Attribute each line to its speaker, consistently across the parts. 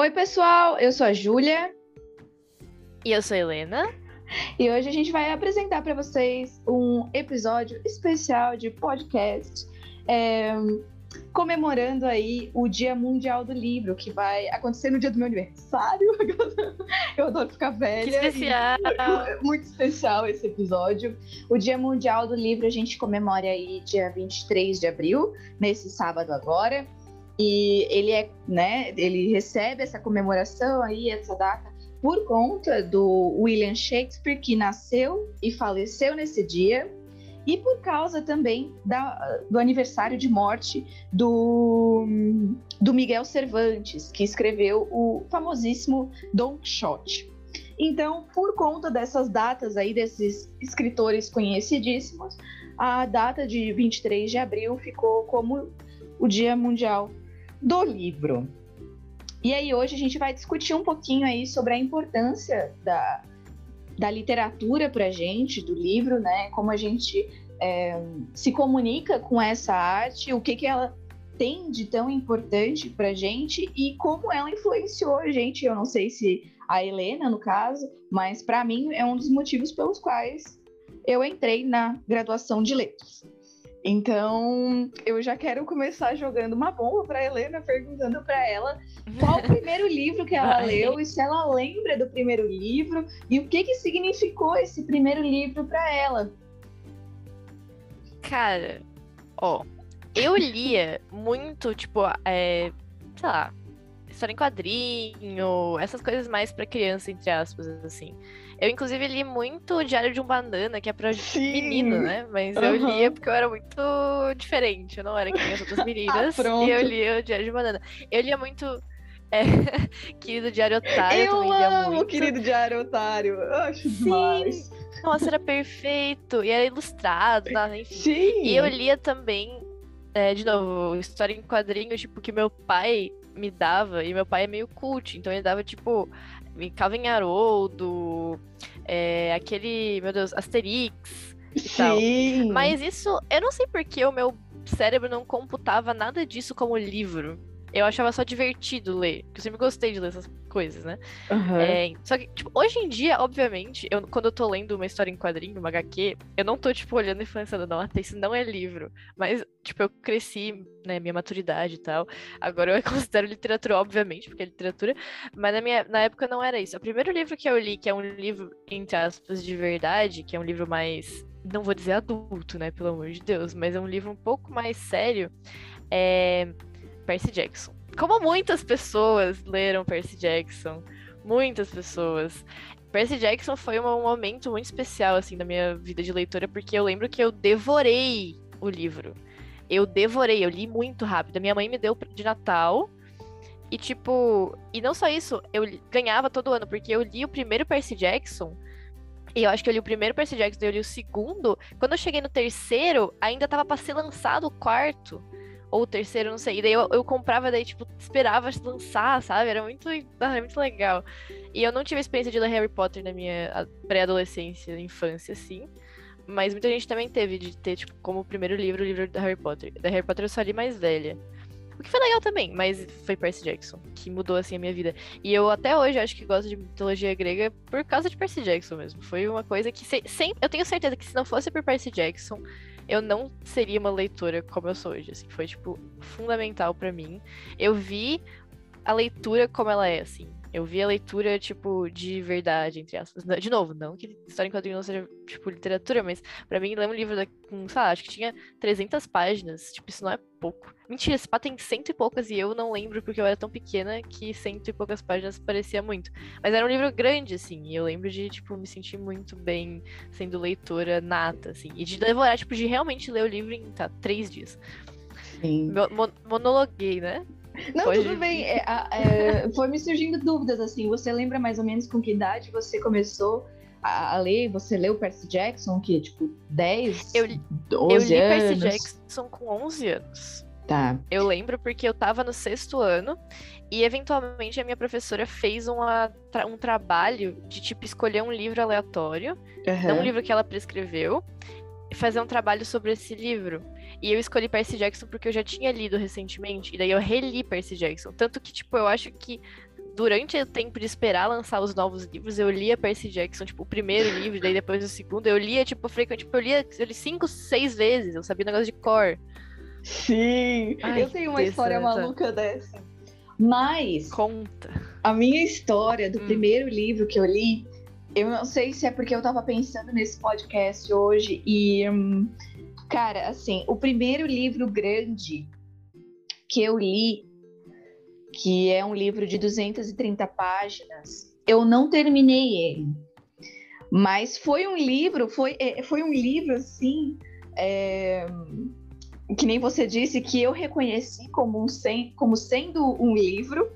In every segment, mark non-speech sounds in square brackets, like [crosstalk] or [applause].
Speaker 1: Oi, pessoal, eu sou a Júlia.
Speaker 2: E eu sou a Helena.
Speaker 1: E hoje a gente vai apresentar para vocês um episódio especial de podcast é, comemorando aí o Dia Mundial do Livro, que vai acontecer no dia do meu aniversário. [laughs] Eu adoro ficar velha.
Speaker 2: Que especial! [laughs]
Speaker 1: Muito especial esse episódio. O Dia Mundial do Livro a gente comemora aí dia 23 de abril, nesse sábado agora. E ele é, né, ele recebe essa comemoração aí, essa data, por conta do William Shakespeare, que nasceu e faleceu nesse dia, e por causa também da, do aniversário de morte do, do Miguel Cervantes, que escreveu o famosíssimo Don Quixote. Então, por conta dessas datas aí, desses escritores conhecidíssimos, a data de 23 de abril ficou como o Dia Mundial do livro. E aí hoje a gente vai discutir um pouquinho aí sobre a importância da, da literatura para gente, do livro, né? Como a gente é, se comunica com essa arte, o que, que ela tem de tão importante para gente e como ela influenciou a gente. Eu não sei se a Helena, no caso, mas para mim é um dos motivos pelos quais eu entrei na graduação de letras. Então, eu já quero começar jogando uma bomba para Helena, perguntando para ela qual o primeiro [laughs] livro que ela leu e se ela lembra do primeiro livro e o que que significou esse primeiro livro para ela.
Speaker 2: Cara, ó, eu lia muito, tipo, é, sei lá, história em quadrinho, essas coisas mais para criança, entre aspas, assim. Eu, inclusive, li muito o Diário de um Banana, que é pra Sim. menino, né? Mas uhum. eu lia porque eu era muito diferente. Eu não era que nem as outras [laughs] meninas. ah, e eu lia o Diário de um Banana. Eu lia muito. É, [laughs] querido Diário Otário.
Speaker 1: Eu
Speaker 2: também
Speaker 1: lia
Speaker 2: muito.
Speaker 1: querido Diário Otário. Eu acho Sim. demais.
Speaker 2: Nossa, era perfeito. E era ilustrado, tá? enfim.
Speaker 1: Sim.
Speaker 2: E eu lia também, é, de novo, história em quadrinho, tipo, que meu pai me dava, e meu pai é meio cult, então ele dava, tipo, Calvin Haroldo, é, aquele, meu Deus, Asterix Sim. tal. Mas isso, eu não sei porque o meu cérebro não computava nada disso como livro eu achava só divertido ler. Porque eu sempre gostei de ler essas coisas, né?
Speaker 1: Uhum.
Speaker 2: É, só que, tipo, hoje em dia, obviamente, eu, quando eu tô lendo uma história em quadrinho, uma HQ, eu não tô, tipo, olhando e pensando, não, até isso não é livro. Mas, tipo, eu cresci, né, minha maturidade e tal. Agora eu [laughs] considero literatura, obviamente, porque é literatura. Mas na, minha, na época não era isso. O primeiro livro que eu li, que é um livro, entre aspas, de verdade, que é um livro mais. Não vou dizer adulto, né, pelo amor de Deus, mas é um livro um pouco mais sério. É Percy Jackson. Como muitas pessoas leram Percy Jackson, muitas pessoas. Percy Jackson foi um momento muito especial assim da minha vida de leitora porque eu lembro que eu devorei o livro. Eu devorei, eu li muito rápido. Minha mãe me deu de Natal. E tipo, e não só isso, eu ganhava todo ano porque eu li o primeiro Percy Jackson. E eu acho que eu li o primeiro Percy Jackson, eu li o segundo. Quando eu cheguei no terceiro, ainda tava para ser lançado o quarto ou o terceiro, não sei. E daí eu, eu comprava, daí, tipo, esperava lançar, sabe? Era muito, era muito legal. E eu não tive a experiência de ler Harry Potter na minha pré-adolescência, infância, assim. Mas muita gente também teve de ter, tipo, como primeiro livro o livro da Harry Potter. Da Harry Potter eu só li mais velha. O que foi legal também, mas foi Percy Jackson, que mudou assim a minha vida. E eu até hoje acho que gosto de mitologia grega por causa de Percy Jackson mesmo. Foi uma coisa que se, sem, eu tenho certeza que se não fosse por Percy Jackson, eu não seria uma leitora como eu sou hoje. Assim, foi, tipo, fundamental para mim. Eu vi a leitura como ela é, assim. Eu vi a leitura, tipo, de verdade, entre aspas. De novo, não que história em quadrinho não seja, tipo, literatura, mas para mim, ler um livro da, com, sei lá, acho que tinha 300 páginas. Tipo, isso não é pouco. Mentira, esse pá tem cento e poucas e eu não lembro porque eu era tão pequena que cento e poucas páginas parecia muito. Mas era um livro grande, assim, e eu lembro de, tipo, me sentir muito bem sendo leitora nata, assim. E de devorar, tipo, de realmente ler o livro em, tá, três dias.
Speaker 1: Sim.
Speaker 2: Monologuei, né?
Speaker 1: Não, Pode... tudo bem. É, é, foi me surgindo dúvidas, assim. Você lembra mais ou menos com que idade você começou a, a ler? Você leu Percy Jackson, que tipo, 10,
Speaker 2: eu,
Speaker 1: 12
Speaker 2: eu li
Speaker 1: anos?
Speaker 2: Percy Jackson com 11 anos.
Speaker 1: Tá.
Speaker 2: Eu lembro porque eu tava no sexto ano e eventualmente a minha professora fez uma, um trabalho de tipo escolher um livro aleatório, uhum. não um livro que ela prescreveu, fazer um trabalho sobre esse livro. E eu escolhi Percy Jackson porque eu já tinha lido recentemente, e daí eu reli Percy Jackson. Tanto que, tipo, eu acho que durante o tempo de esperar lançar os novos livros, eu lia Percy Jackson, tipo, o primeiro livro, daí depois o segundo, eu lia, tipo, frequente, tipo, eu lia, eu li cinco, seis vezes, eu sabia o negócio de cor.
Speaker 1: Sim, Ai, eu tenho uma história maluca dessa. Mas.
Speaker 2: Conta.
Speaker 1: A minha história do hum. primeiro livro que eu li, eu não sei se é porque eu tava pensando nesse podcast hoje e. Hum, cara, assim, o primeiro livro grande que eu li, que é um livro de 230 páginas, eu não terminei ele. Mas foi um livro, foi, é, foi um livro assim. É, que nem você disse, que eu reconheci como, um, como sendo um livro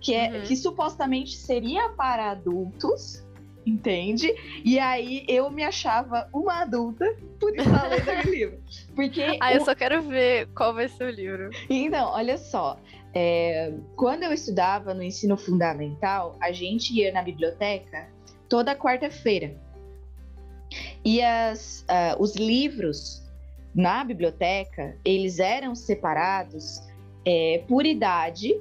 Speaker 1: que, é, uhum. que supostamente seria para adultos, entende? E aí eu me achava uma adulta por estar [laughs] lendo aquele livro. Porque
Speaker 2: ah, o... eu só quero ver qual vai ser o livro.
Speaker 1: Então, olha só. É, quando eu estudava no ensino fundamental, a gente ia na biblioteca toda quarta-feira. E as, uh, os livros na biblioteca, eles eram separados é, por idade,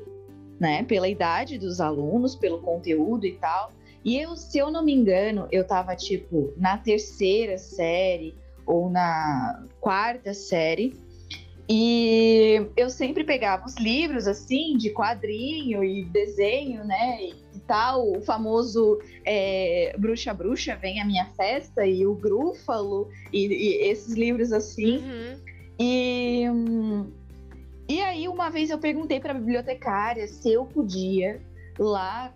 Speaker 1: né? Pela idade dos alunos, pelo conteúdo e tal. E eu, se eu não me engano, eu tava tipo na terceira série ou na quarta série. E eu sempre pegava os livros assim de quadrinho e desenho, né? E tal, o famoso é, Bruxa Bruxa Vem a Minha Festa e o Grúfalo e, e esses livros assim. Uhum. E, e aí, uma vez eu perguntei para a bibliotecária se eu podia lá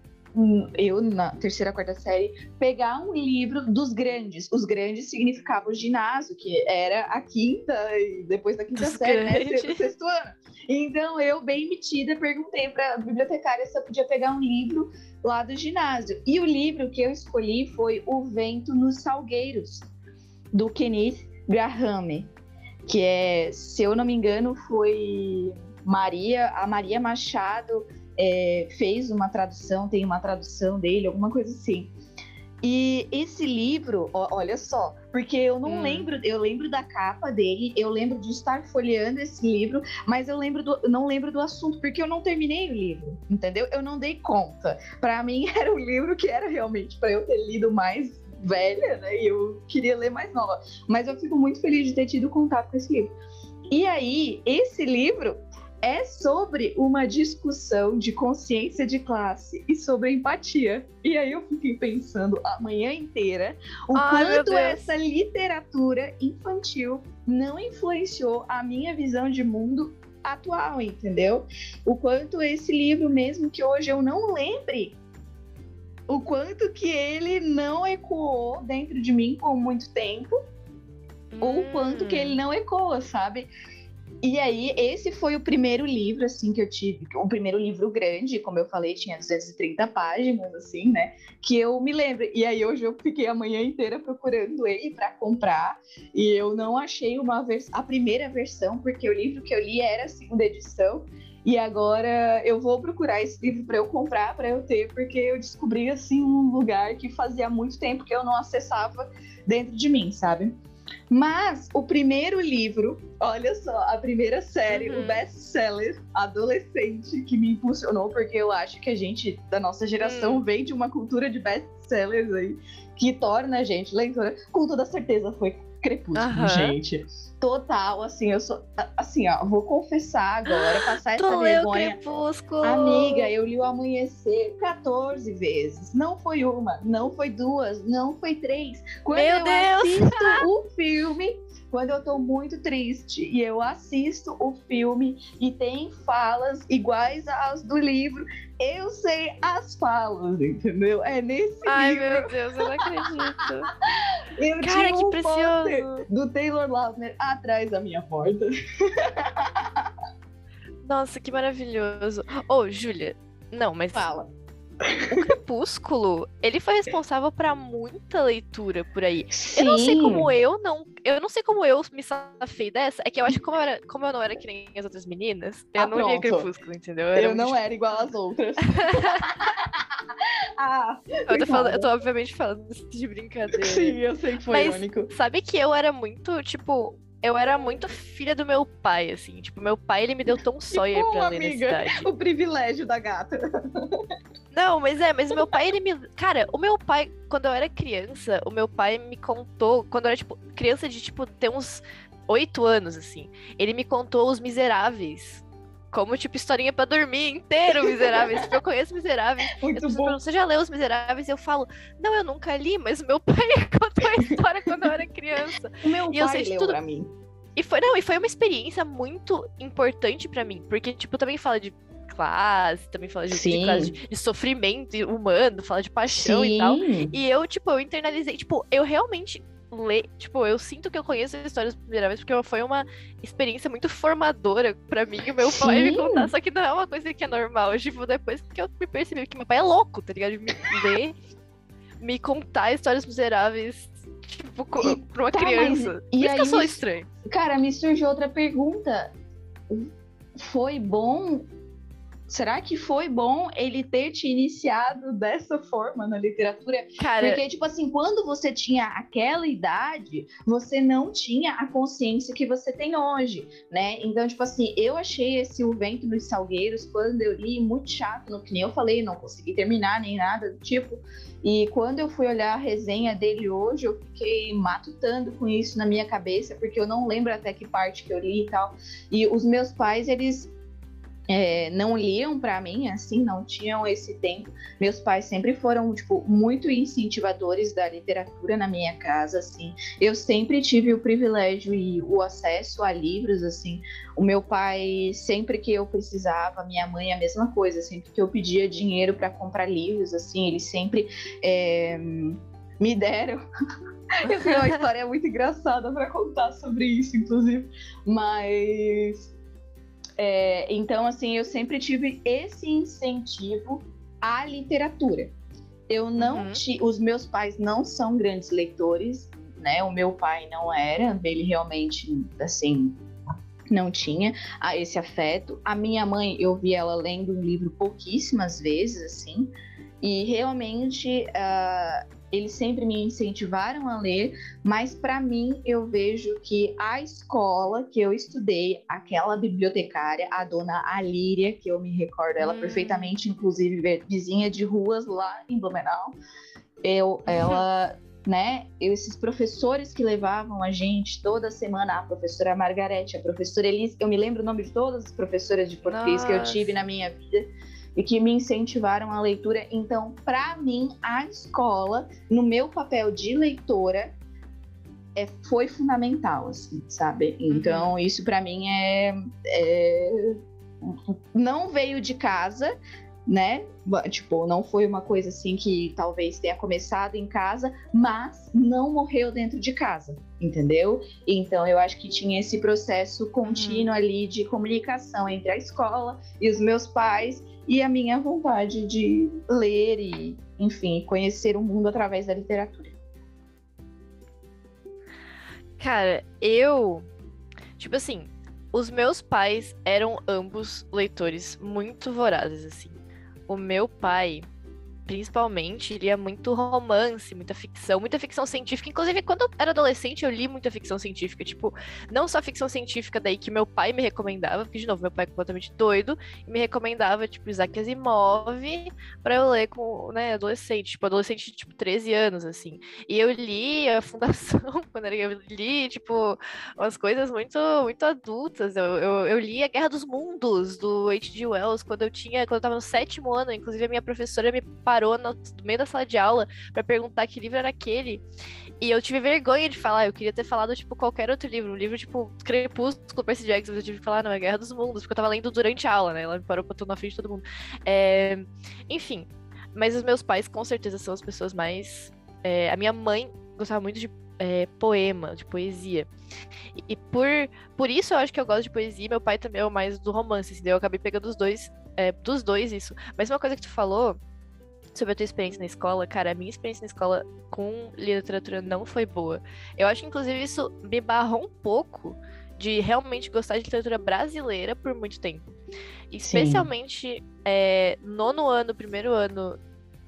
Speaker 1: eu, na terceira, quarta série, pegar um livro dos grandes. Os grandes significavam o ginásio, que era a quinta, e depois da quinta dos série, né? Sexto, sexto ano. Então, eu, bem metida, perguntei para a bibliotecária se eu podia pegar um livro lá do ginásio. E o livro que eu escolhi foi O Vento nos Salgueiros, do Kenneth Graham, que é, se eu não me engano, foi Maria, a Maria Machado é, fez uma tradução, tem uma tradução dele, alguma coisa assim. E esse livro, ó, olha só, porque eu não hum. lembro, eu lembro da capa dele, eu lembro de estar folheando esse livro, mas eu lembro do, não lembro do assunto, porque eu não terminei o livro, entendeu? Eu não dei conta. Para mim [laughs] era um livro que era realmente para eu ter lido mais velha, né? E eu queria ler mais nova. Mas eu fico muito feliz de ter tido contato com esse livro. E aí, esse livro é sobre uma discussão de consciência de classe e sobre empatia. E aí eu fiquei pensando a manhã inteira o Ai, quanto essa literatura infantil não influenciou a minha visão de mundo atual, entendeu? O quanto esse livro, mesmo que hoje eu não lembre, o quanto que ele não ecoou dentro de mim por muito tempo, hum. ou o quanto que ele não ecoa, sabe? E aí, esse foi o primeiro livro, assim, que eu tive. O primeiro livro grande, como eu falei, tinha 230 páginas, assim, né? Que eu me lembro. E aí, hoje eu fiquei a manhã inteira procurando ele para comprar. E eu não achei uma vers a primeira versão, porque o livro que eu li era a segunda edição. E agora eu vou procurar esse livro para eu comprar, para eu ter, porque eu descobri, assim, um lugar que fazia muito tempo que eu não acessava dentro de mim, sabe? Mas o primeiro livro, olha só, a primeira série, uhum. o best-seller adolescente que me impulsionou, porque eu acho que a gente da nossa geração uhum. vem de uma cultura de best-sellers aí, que torna a gente leitora, com toda certeza foi Crepúsculo, uhum. gente. Total, assim, eu sou. Assim, ó, vou confessar agora, passar essa [laughs] vergonha.
Speaker 2: Crepúsculo.
Speaker 1: Amiga, eu li o Amanhecer 14 vezes. Não foi uma, não foi duas, não foi três. Quando
Speaker 2: Meu
Speaker 1: eu
Speaker 2: Deus.
Speaker 1: assisto [laughs] o filme, quando eu tô muito triste e eu assisto o filme e tem falas iguais às do livro, eu sei as falas, entendeu? É nesse
Speaker 2: Ai,
Speaker 1: livro.
Speaker 2: meu Deus, eu não acredito. [laughs]
Speaker 1: eu
Speaker 2: Cara,
Speaker 1: tinha
Speaker 2: que um precioso.
Speaker 1: do Taylor Lautner atrás da minha porta. [laughs]
Speaker 2: Nossa, que maravilhoso. Ô, oh, Júlia, não, mas
Speaker 1: fala
Speaker 2: o Crepúsculo, ele foi responsável para muita leitura por aí.
Speaker 1: Sim.
Speaker 2: Eu não sei como eu não, eu não sei como eu me safei dessa, é que eu acho que como eu, era, como eu não era que nem as outras meninas, eu
Speaker 1: ah,
Speaker 2: não lia Crepúsculo, entendeu?
Speaker 1: Eu, eu não era igual às outras. [laughs]
Speaker 2: ah, eu tô, falando, eu tô obviamente falando de brincadeira.
Speaker 1: Sim, eu sei que foi
Speaker 2: Mas,
Speaker 1: único.
Speaker 2: Sabe que eu era muito, tipo, eu era muito filha do meu pai, assim. Tipo, meu pai, ele me deu Tom Sawyer bom, pra ler amiga, na cidade.
Speaker 1: O privilégio da gata.
Speaker 2: Não, mas é, mas meu pai, ele me... Cara, o meu pai, quando eu era criança, o meu pai me contou... Quando eu era, tipo, criança de, tipo, ter uns oito anos, assim. Ele me contou Os Miseráveis como, tipo, historinha pra dormir inteiro, Miseráveis. Eu conheço Miseráveis.
Speaker 1: Muito bom.
Speaker 2: Você já leu Os Miseráveis? Eu falo, não, eu nunca li, mas meu pai [laughs] contou a história quando eu era criança.
Speaker 1: O meu
Speaker 2: e
Speaker 1: pai eu sei leu tudo... pra mim.
Speaker 2: E foi, não, e foi uma experiência muito importante para mim, porque, tipo, também fala de classe, também fala de, de, classe de, de sofrimento humano, fala de paixão Sim. e tal. E eu, tipo, eu internalizei, tipo, eu realmente ler, tipo, eu sinto que eu conheço as histórias pela primeira vez porque foi uma experiência muito formadora para mim e meu Sim. pai me contar, só que não é uma coisa que é normal, tipo, depois que eu me percebi que meu pai é louco, tá ligado? De me ler, me contar histórias miseráveis, tipo, e, pra uma tá, criança. Mas, e Por isso que eu sou estranho.
Speaker 1: Cara, me surgiu outra pergunta. Foi bom será que foi bom ele ter te iniciado dessa forma na literatura? Cara, Porque, tipo assim, quando você tinha aquela idade, você não tinha a consciência que você tem hoje, né? Então, tipo assim, eu achei esse O Vento dos Salgueiros, quando eu li, muito chato, no que nem eu falei, não consegui terminar nem nada do tipo. E quando eu fui olhar a resenha dele hoje, eu fiquei matutando com isso na minha cabeça, porque eu não lembro até que parte que eu li e tal. E os meus pais, eles é, não liam para mim, assim, não tinham esse tempo. Meus pais sempre foram, tipo, muito incentivadores da literatura na minha casa, assim. Eu sempre tive o privilégio e o acesso a livros, assim. O meu pai, sempre que eu precisava, minha mãe, a mesma coisa. Sempre que eu pedia dinheiro para comprar livros, assim, eles sempre é, me deram. [laughs] eu tenho uma história muito engraçada para contar sobre isso, inclusive. Mas é, então, assim, eu sempre tive esse incentivo à literatura. Eu não uhum. os meus pais não são grandes leitores, né? O meu pai não era, ele realmente, assim, não tinha esse afeto. A minha mãe, eu vi ela lendo um livro pouquíssimas vezes, assim, e realmente uh, eles sempre me incentivaram a ler, mas para mim eu vejo que a escola que eu estudei, aquela bibliotecária, a dona Alíria, que eu me recordo ela hum. perfeitamente, inclusive vizinha de ruas lá em Blumenau, eu, ela né? Esses professores que levavam a gente toda semana, a professora Margarete, a professora Elise, eu me lembro o nome de todas as professoras de português Nossa. que eu tive na minha vida e que me incentivaram a leitura. Então, para mim, a escola, no meu papel de leitora, é, foi fundamental, assim, sabe? Então, uhum. isso para mim é, é, não veio de casa, né? Tipo, não foi uma coisa assim que talvez tenha começado em casa, mas não morreu dentro de casa, entendeu? Então eu acho que tinha esse processo contínuo uhum. ali de comunicação entre a escola e os meus pais e a minha vontade de ler e, enfim, conhecer o mundo através da literatura.
Speaker 2: Cara, eu. Tipo assim, os meus pais eram ambos leitores muito vorazes, assim. O meu pai, principalmente, lia muito romance, muita ficção, muita ficção científica. Inclusive, quando eu era adolescente, eu li muita ficção científica. Tipo, não só ficção científica daí que meu pai me recomendava, porque, de novo, meu pai é completamente doido, e me recomendava, tipo, Isaac Asimov pra eu ler com, né, adolescente. Tipo, adolescente de, tipo, 13 anos, assim. E eu li a Fundação, [laughs] quando eu li, tipo, umas coisas muito, muito adultas. Eu, eu, eu li A Guerra dos Mundos, do H.G. Wells, quando eu tinha, quando eu tava no sétimo ano. Inclusive, a minha professora me parou no, meio da sala de aula para perguntar que livro era aquele. E eu tive vergonha de falar, eu queria ter falado, tipo, qualquer outro livro. Um livro, tipo, Crepúsculo, Percy Jackson, eu tive que falar, não, é Guerra dos Mundos, porque eu tava lendo durante a aula, né? Ela me parou pra na frente de todo mundo. É... Enfim, mas os meus pais, com certeza, são as pessoas mais... É... A minha mãe gostava muito de é, poema, de poesia. E, por, por isso eu acho que eu gosto de poesia. Meu pai também é mais do romance, assim, eu acabei pegando os dois, é, dos dois isso. Mas uma coisa que tu falou sobre a tua experiência na escola, cara, a minha experiência na escola com literatura não foi boa. Eu acho que, inclusive, isso me barrou um pouco de realmente gostar de literatura brasileira por muito tempo. Especialmente é, nono ano, primeiro ano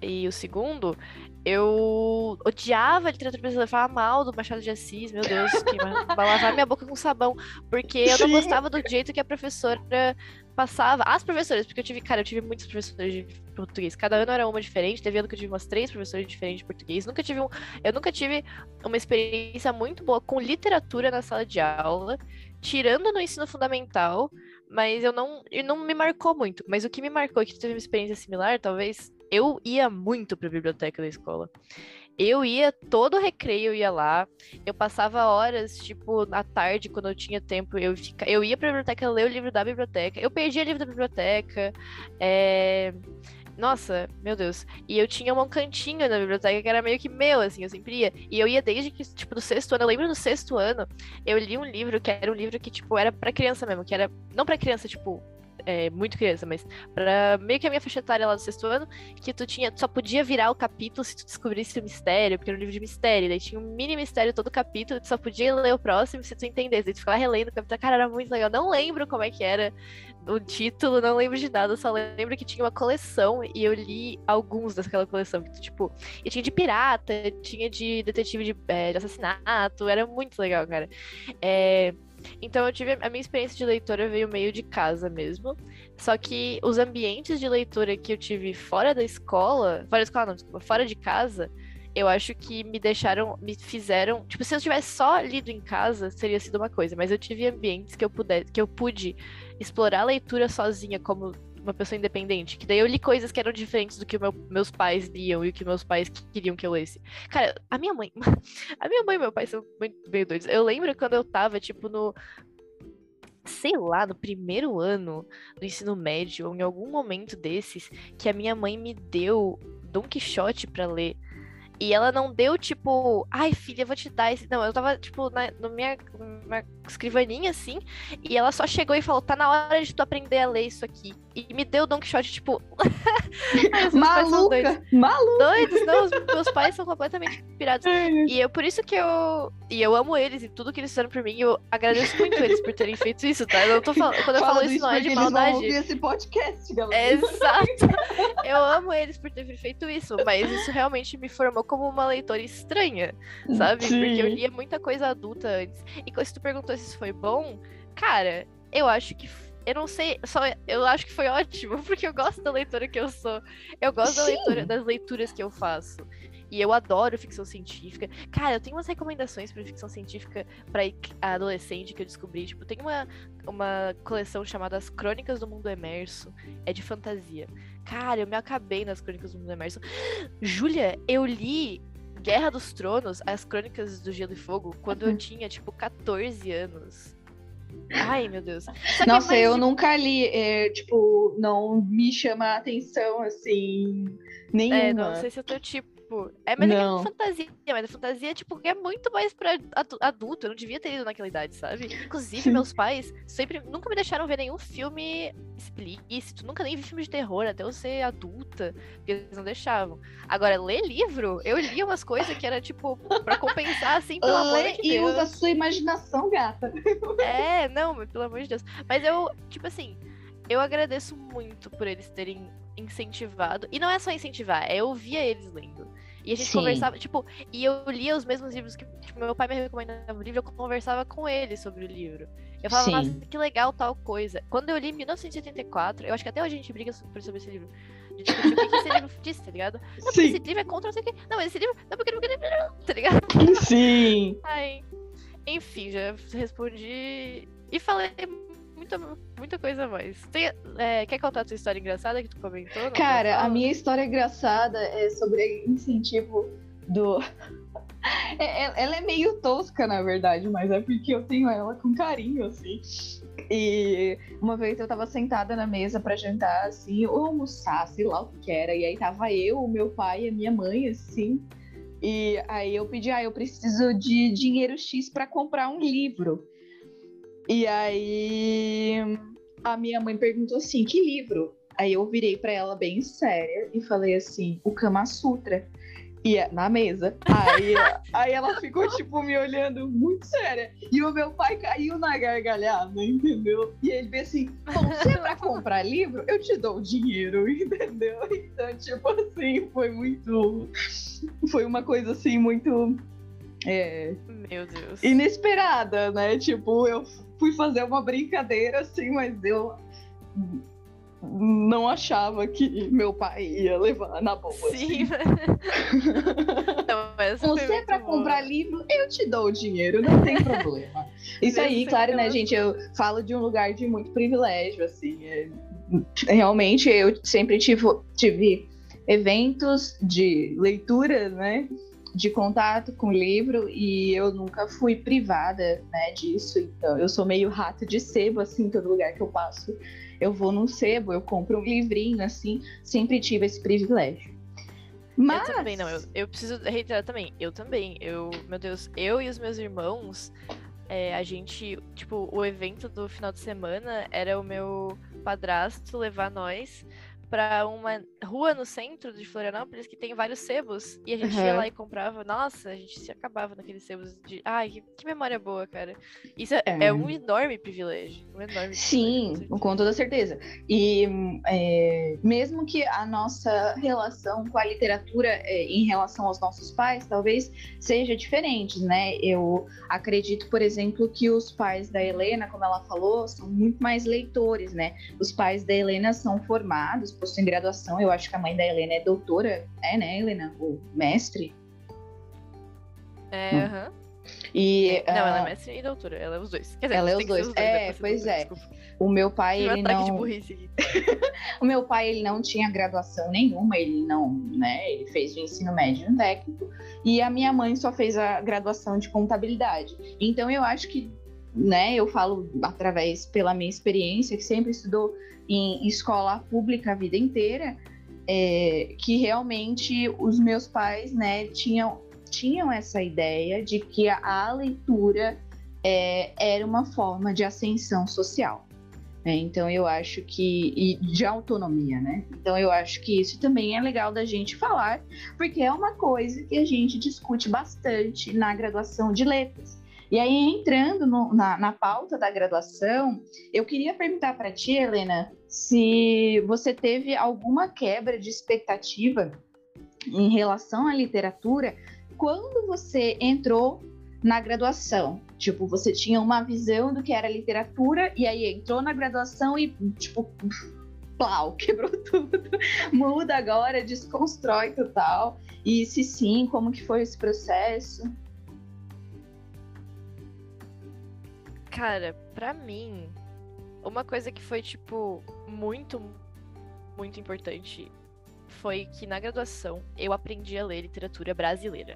Speaker 2: e o segundo, eu odiava literatura brasileira, eu falava mal do Machado de Assis, meu Deus, que [laughs] lavar minha boca com sabão, porque eu não gostava do jeito que a professora passava. As professoras, porque eu tive, cara, eu tive muitos professores de português, cada ano era uma diferente, teve ano que eu tive umas três professores diferentes de português, nunca tive um, eu nunca tive uma experiência muito boa com literatura na sala de aula, tirando no ensino fundamental, mas eu não, e não me marcou muito, mas o que me marcou, que teve uma experiência similar, talvez, eu ia muito para a biblioteca da escola. Eu ia todo recreio, eu ia lá. Eu passava horas, tipo, à tarde, quando eu tinha tempo, eu, fica... eu ia pra biblioteca ler o livro da biblioteca. Eu perdia livro da biblioteca. É... Nossa, meu Deus. E eu tinha um cantinho na biblioteca que era meio que meu, assim, eu sempre ia. E eu ia desde que, tipo, do sexto ano. Eu lembro do sexto ano, eu li um livro que era um livro que, tipo, era pra criança mesmo, que era. Não pra criança, tipo, é, muito criança, mas para meio que a minha faixa etária lá do sexto ano, que tu tinha, tu só podia virar o capítulo se tu descobrisse o mistério, porque era um livro de mistério, daí tinha um mini mistério todo o capítulo, tu só podia ler o próximo se tu entendesse, daí tu ficava relendo o capítulo, cara, era muito legal, não lembro como é que era o título, não lembro de nada, só lembro que tinha uma coleção e eu li alguns daquela coleção, que, tipo, e tinha de pirata, tinha de detetive de, é, de assassinato, era muito legal, cara. É, então eu tive a minha experiência de leitora veio meio de casa mesmo. Só que os ambientes de leitura que eu tive fora da escola, fora da escola não, desculpa, fora de casa, eu acho que me deixaram, me fizeram, tipo, se eu tivesse só lido em casa, seria sido uma coisa, mas eu tive ambientes que eu pudesse, que eu pude explorar a leitura sozinha como uma pessoa independente. Que daí eu li coisas que eram diferentes do que meu, meus pais liam e o que meus pais queriam que eu lesse. Cara, a minha mãe. [laughs] A minha mãe e meu pai são meio doidos. Eu lembro quando eu tava, tipo, no. Sei lá, no primeiro ano do ensino médio, ou em algum momento desses, que a minha mãe me deu Don Quixote para ler. E ela não deu, tipo, ai, filha, vou te dar esse. Não, eu tava, tipo, na, na minha, minha escrivaninha, assim, e ela só chegou e falou: tá na hora de tu aprender a ler isso aqui. E me deu o Don Quixote, tipo. [laughs]
Speaker 1: Maluca! Maluca!
Speaker 2: Doidos, não, os meus pais são completamente inspirados. E eu, por isso que eu. E eu amo eles e tudo que eles fizeram por mim, eu agradeço muito eles por terem feito isso, tá? Eu tô falando. Quando eu
Speaker 1: Fala
Speaker 2: falo isso, não é de maldade.
Speaker 1: Eles vão esse podcast, galera.
Speaker 2: Exato. [laughs] Eu amo eles por terem feito isso, mas isso realmente me formou como uma leitora estranha, sabe?
Speaker 1: Sim.
Speaker 2: Porque eu lia muita coisa adulta antes. E se tu perguntou se isso foi bom, cara, eu acho que eu não sei, só eu acho que foi ótimo, [laughs] porque eu gosto da leitura que eu sou. Eu gosto da leitura, das leituras que eu faço. E eu adoro ficção científica. Cara, eu tenho umas recomendações para ficção científica para adolescente que eu descobri. Tipo, tem uma, uma coleção chamada As Crônicas do Mundo Emerso. É de fantasia. Cara, eu me acabei nas Crônicas do Mundo Emerso. [gasps] Júlia, eu li Guerra dos Tronos, as Crônicas do Gelo e Fogo, quando eu tinha, tipo, 14 anos. Ai, meu Deus.
Speaker 1: Nossa, mais... eu nunca li, é, tipo, não me chama a atenção, assim, nenhuma.
Speaker 2: É, não sei se é o teu tipo. É, mas não. é que é fantasia, mas a fantasia, tipo, é muito mais pra adulto. Eu não devia ter ido naquela idade, sabe? Inclusive, Sim. meus pais sempre nunca me deixaram ver nenhum filme explícito, nunca nem vi filme de terror, até eu ser adulta, porque eles não deixavam. Agora, ler livro, eu lia umas coisas que era, tipo, pra compensar, assim, pelo amor de Deus.
Speaker 1: E usa a sua imaginação, gata.
Speaker 2: É, não, pelo amor de Deus. Mas eu, tipo assim, eu agradeço muito por eles terem incentivado. E não é só incentivar, é eu via eles lendo. E a gente Sim. conversava, tipo, e eu lia os mesmos livros que tipo, meu pai me recomendava o livro, eu conversava com ele sobre o livro. Eu falava, Sim. nossa, que legal tal coisa. Quando eu li 1984, eu acho que até hoje a gente briga sobre esse livro. De discutir o que, que esse livro [laughs] disse, tá ligado? Não, porque esse livro é contra não sei o quê. Não, esse livro. Não, porque não. Tá ligado? [laughs]
Speaker 1: Sim.
Speaker 2: Aí, enfim, já respondi. E falei muita, muita coisa a mais. Tem, é, quer contar a tua história engraçada que tu comentou?
Speaker 1: Cara, a minha história engraçada é sobre incentivo do. [laughs] É, é, ela é meio tosca, na verdade, mas é porque eu tenho ela com carinho, assim. E uma vez eu tava sentada na mesa para jantar, assim, ou almoçar, sei lá o que era. E aí tava eu, o meu pai e a minha mãe, assim. E aí eu pedi, ah, eu preciso de dinheiro X para comprar um livro. E aí a minha mãe perguntou assim: que livro? Aí eu virei para ela bem séria e falei assim: o Kama Sutra. E é na mesa. Aí, [laughs] aí ela ficou, tipo, me olhando muito séria. E o meu pai caiu na gargalhada, entendeu? E ele disse assim: Bom, se é pra [laughs] comprar livro, eu te dou o dinheiro, [laughs] entendeu? Então, tipo assim, foi muito. Foi uma coisa assim, muito. É,
Speaker 2: Meu Deus.
Speaker 1: inesperada, né? Tipo, eu fui fazer uma brincadeira assim, mas eu não achava que meu pai ia levar na boa.
Speaker 2: Sim.
Speaker 1: Assim. [laughs]
Speaker 2: Não,
Speaker 1: Você é
Speaker 2: boa.
Speaker 1: comprar livro, eu te dou o dinheiro, não tem problema. Isso aí, claro, né, gente? Eu falo de um lugar de muito privilégio, assim. é- realmente, eu sempre tive, tive eventos de leitura, né? De contato com o livro e eu nunca fui privada, né, disso. Então, eu sou meio rato de sebo, assim, todo lugar que eu passo. Eu vou num sebo, eu compro um livrinho, assim. Sempre tive esse privilégio. Mas...
Speaker 2: Eu também, não. Eu, eu preciso reiterar também. Eu também. Eu, meu Deus, eu e os meus irmãos, é, a gente, tipo, o evento do final de semana era o meu padrasto levar nós pra uma rua no centro de Florianópolis que tem vários sebos. E a gente ia
Speaker 1: Aham.
Speaker 2: lá e comprava. Nossa, a gente se acabava naqueles sebos de. Ai, que, que memória boa, cara. Isso é,
Speaker 1: É.
Speaker 2: é um enorme privilégio. Um enorme
Speaker 1: Sim,
Speaker 2: privilégio,
Speaker 1: com toda certeza. E é, mesmo que a nossa relação com a literatura é, em relação aos nossos pais talvez seja diferente, né? Eu acredito, por exemplo, que os pais da Helena, como ela falou, são muito mais leitores, né? Os pais da Helena são formados, possuem graduação. Eu acho que a mãe da Helena é doutora, é, né, Helena? O mestre.
Speaker 2: É,
Speaker 1: Hum.
Speaker 2: aham.
Speaker 1: E
Speaker 2: Não, ela é
Speaker 1: ah,
Speaker 2: mestre e doutora. Ela é os dois. Quer dizer,
Speaker 1: Ela é os
Speaker 2: que ser
Speaker 1: dois. É,
Speaker 2: pra ser
Speaker 1: pois
Speaker 2: doutora,
Speaker 1: é.
Speaker 2: desculpa.
Speaker 1: o meu pai, ele
Speaker 2: ataque de
Speaker 1: não.
Speaker 2: burrice aqui. [laughs]
Speaker 1: O meu pai, ele não tinha graduação nenhuma, ele não, né, ele fez o ensino médio no técnico, e a minha mãe só fez a graduação de contabilidade. Então eu acho que, né, eu falo através pela minha experiência, que sempre estudou em escola pública a vida inteira, é, que realmente os meus pais, né, tinham, tinham essa ideia de que a, a leitura é, era uma forma de ascensão social. né? então eu acho que e de autonomia, né? Então eu acho que isso também é legal da gente falar, porque é uma coisa que a gente discute bastante na graduação de letras. E aí entrando no- na, na pauta da graduação, eu queria perguntar para ti, Helena, se você teve alguma quebra de expectativa em relação à literatura quando você entrou na graduação. Tipo, você tinha uma visão do que era literatura e aí entrou na graduação e, tipo, plau, [laughs] quebrou tudo. Muda agora, desconstrói total. E se sim, como que foi esse processo?
Speaker 2: Cara, pra mim, uma coisa que foi, tipo, muito, muito importante foi que na graduação eu aprendi a ler literatura brasileira.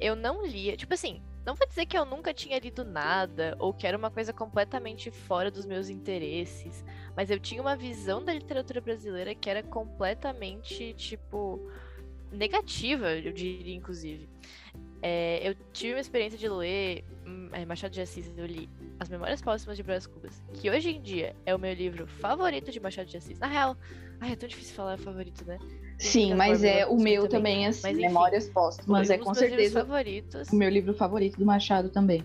Speaker 2: Eu não lia, tipo assim, não vou dizer que eu nunca tinha lido nada ou que era uma coisa completamente fora dos meus interesses, mas eu tinha uma visão da literatura brasileira que era completamente, tipo, negativa, eu diria, inclusive. É, eu tive uma experiência de ler hum, é, Machado de Assis, eu li As Memórias Póstumas de Brás Cubas, que hoje em dia é o meu livro favorito de Machado de Assis. Na real, ai, é tão difícil falar favorito, né?
Speaker 1: Sim, mas é o meu também, assim,
Speaker 2: Mas, enfim,
Speaker 1: Memórias Póstumas,
Speaker 2: um
Speaker 1: é com certeza o meu livro favorito do Machado também.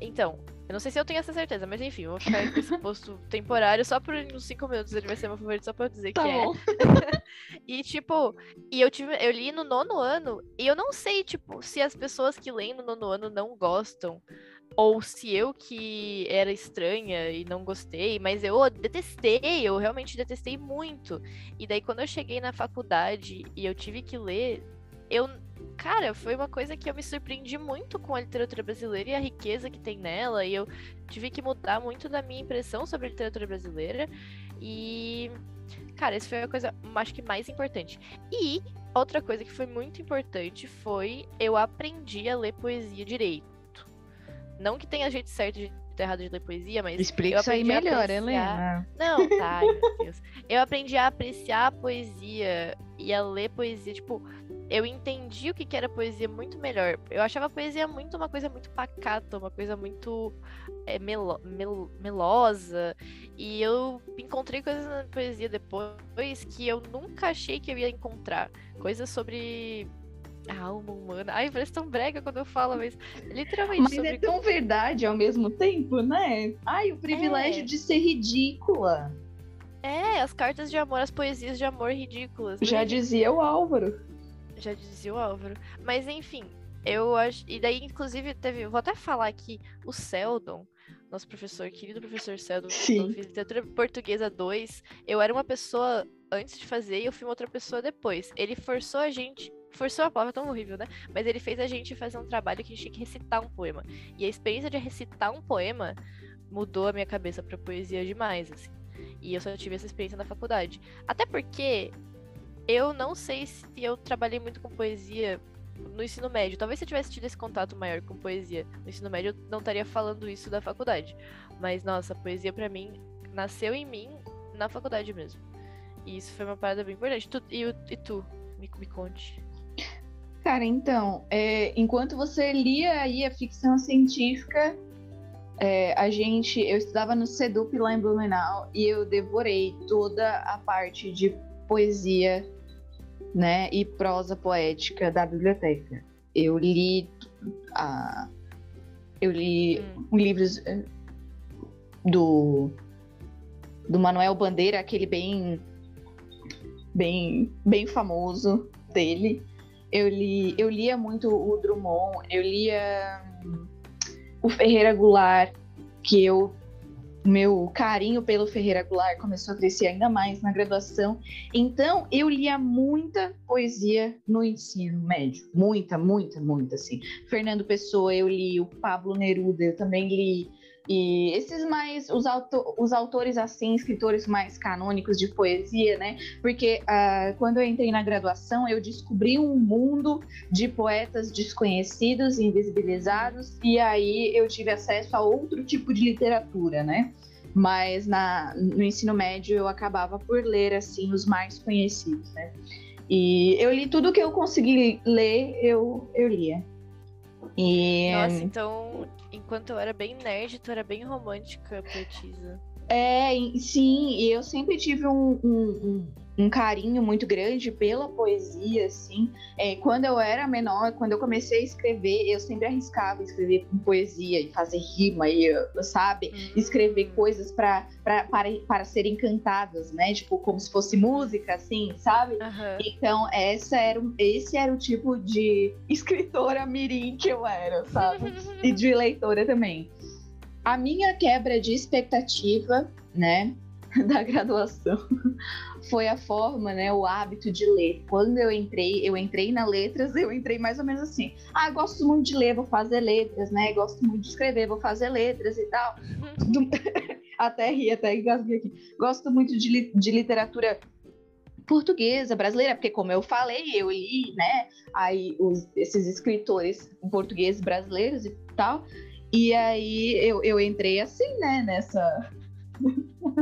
Speaker 2: Então, eu não sei se eu tenho essa certeza, mas enfim, vou ficar com esse posto [laughs] temporário só por uns 5 minutos ele vai ser meu favorito, só pra eu dizer
Speaker 1: Tá
Speaker 2: que é.
Speaker 1: bom. [laughs]
Speaker 2: E, tipo, e eu tive, eu li no nono ano, e eu não sei, tipo, se as pessoas que leem no nono ano não gostam, ou se eu que era estranha e não gostei, mas eu detestei, eu realmente detestei muito. E daí, quando eu cheguei na faculdade e eu tive que ler, eu. Cara, foi uma coisa que eu me surpreendi muito com a literatura brasileira e a riqueza que tem nela, e eu tive que mudar muito da minha impressão sobre a literatura brasileira. E Cara, essa foi a coisa, acho que mais importante. E outra coisa que foi muito importante foi eu aprendi a ler poesia direito. Não que tenha jeito certo de errado de ler poesia, mas
Speaker 1: Explica
Speaker 2: eu
Speaker 1: isso aí melhor,
Speaker 2: apreciar-
Speaker 1: Helena.
Speaker 2: Não, [laughs] tá, meu Deus. Eu aprendi a apreciar a poesia e a ler poesia, tipo, eu entendi o que, era poesia muito melhor. Eu achava a poesia muito uma coisa muito pacata, uma coisa muito é, melo, mel, melosa. E eu encontrei coisas na poesia depois que eu nunca achei que eu ia encontrar. Coisas sobre a alma humana. Ai, parece tão brega quando eu falo, mas literalmente.
Speaker 1: Mas
Speaker 2: sobre...
Speaker 1: é tão verdade ao mesmo tempo, né? Ai, o privilégio é. de ser ridícula.
Speaker 2: É, as cartas de amor, as poesias de amor ridículas.
Speaker 1: Já dizia o Álvaro.
Speaker 2: Já dizia o Álvaro. Mas enfim, eu acho. E daí, inclusive, teve. Vou até falar aqui, o Seldon, nosso professor, querido professor Seldon,
Speaker 1: Sim.
Speaker 2: literatura portuguesa 2. Eu era uma pessoa antes de fazer e eu fui uma outra pessoa depois. Ele forçou a gente. Forçou a palavra tão horrível, né? Mas ele fez a gente fazer um trabalho que a gente tinha que recitar um poema. E a experiência de recitar um poema mudou a minha cabeça pra poesia demais, assim. E eu só tive essa experiência na faculdade. Até porque eu não sei se eu trabalhei muito com poesia no ensino médio. Talvez se eu tivesse tido esse contato maior com poesia no ensino médio, eu não estaria falando isso da faculdade. Mas, nossa, poesia para mim nasceu em mim na faculdade mesmo. E isso foi uma parada bem importante. Tu, e, e, tu? Me, me conte.
Speaker 1: Cara, então, é, enquanto você lia aí a ficção científica, é, a gente, eu estudava no Sedup lá em Blumenau e eu devorei toda a parte de poesia né, e prosa poética da biblioteca. Eu li a, eu li hum. livros eh, do do Manuel Bandeira, aquele bem bem bem famoso dele. Eu li eu lia muito o Drummond, eu lia hum, o Ferreira Goulart, que eu meu carinho pelo Ferreira Goulart começou a crescer ainda mais na graduação. Então, eu lia muita poesia no ensino médio. Muita, muita, muita, assim. Fernando Pessoa, eu li. O Pablo Neruda, eu também li. E esses mais, os, auto, os autores assim, escritores mais canônicos de poesia, né? Porque uh, quando eu entrei na graduação, eu descobri um mundo de poetas desconhecidos, invisibilizados, e aí eu tive acesso a outro tipo de literatura, né? Mas na, no ensino médio eu acabava por ler, assim, os mais conhecidos, né? E eu li tudo que eu consegui ler, eu, eu lia.
Speaker 2: E... Nossa, então enquanto eu era bem nerd, tu era bem romântica, poetisa.
Speaker 1: É, sim, eu sempre tive um, um, um carinho muito grande pela poesia, assim. É, quando eu era menor, quando eu comecei a escrever, eu sempre arriscava escrever com poesia e fazer rima, e, sabe? Hum. Escrever coisas para, para serem cantadas, né? Tipo, como se fosse música, assim, sabe? Uhum. Então, essa era, esse era o tipo de [laughs] escritora mirim que eu era, sabe? [laughs] e de leitora também. A minha quebra de expectativa, né? [laughs] da graduação [laughs] foi a forma, né, o hábito de ler. Quando eu entrei, eu entrei na letras, eu entrei mais ou menos assim. Ah, gosto muito de ler, vou fazer letras, né? Gosto muito de escrever, vou fazer letras e tal. [laughs] até ri, até engasguei aqui. Gosto muito de, de literatura portuguesa, brasileira, porque como eu falei, eu li, né, aí os, esses escritores portugueses brasileiros e tal, e aí eu, eu entrei assim, né, nessa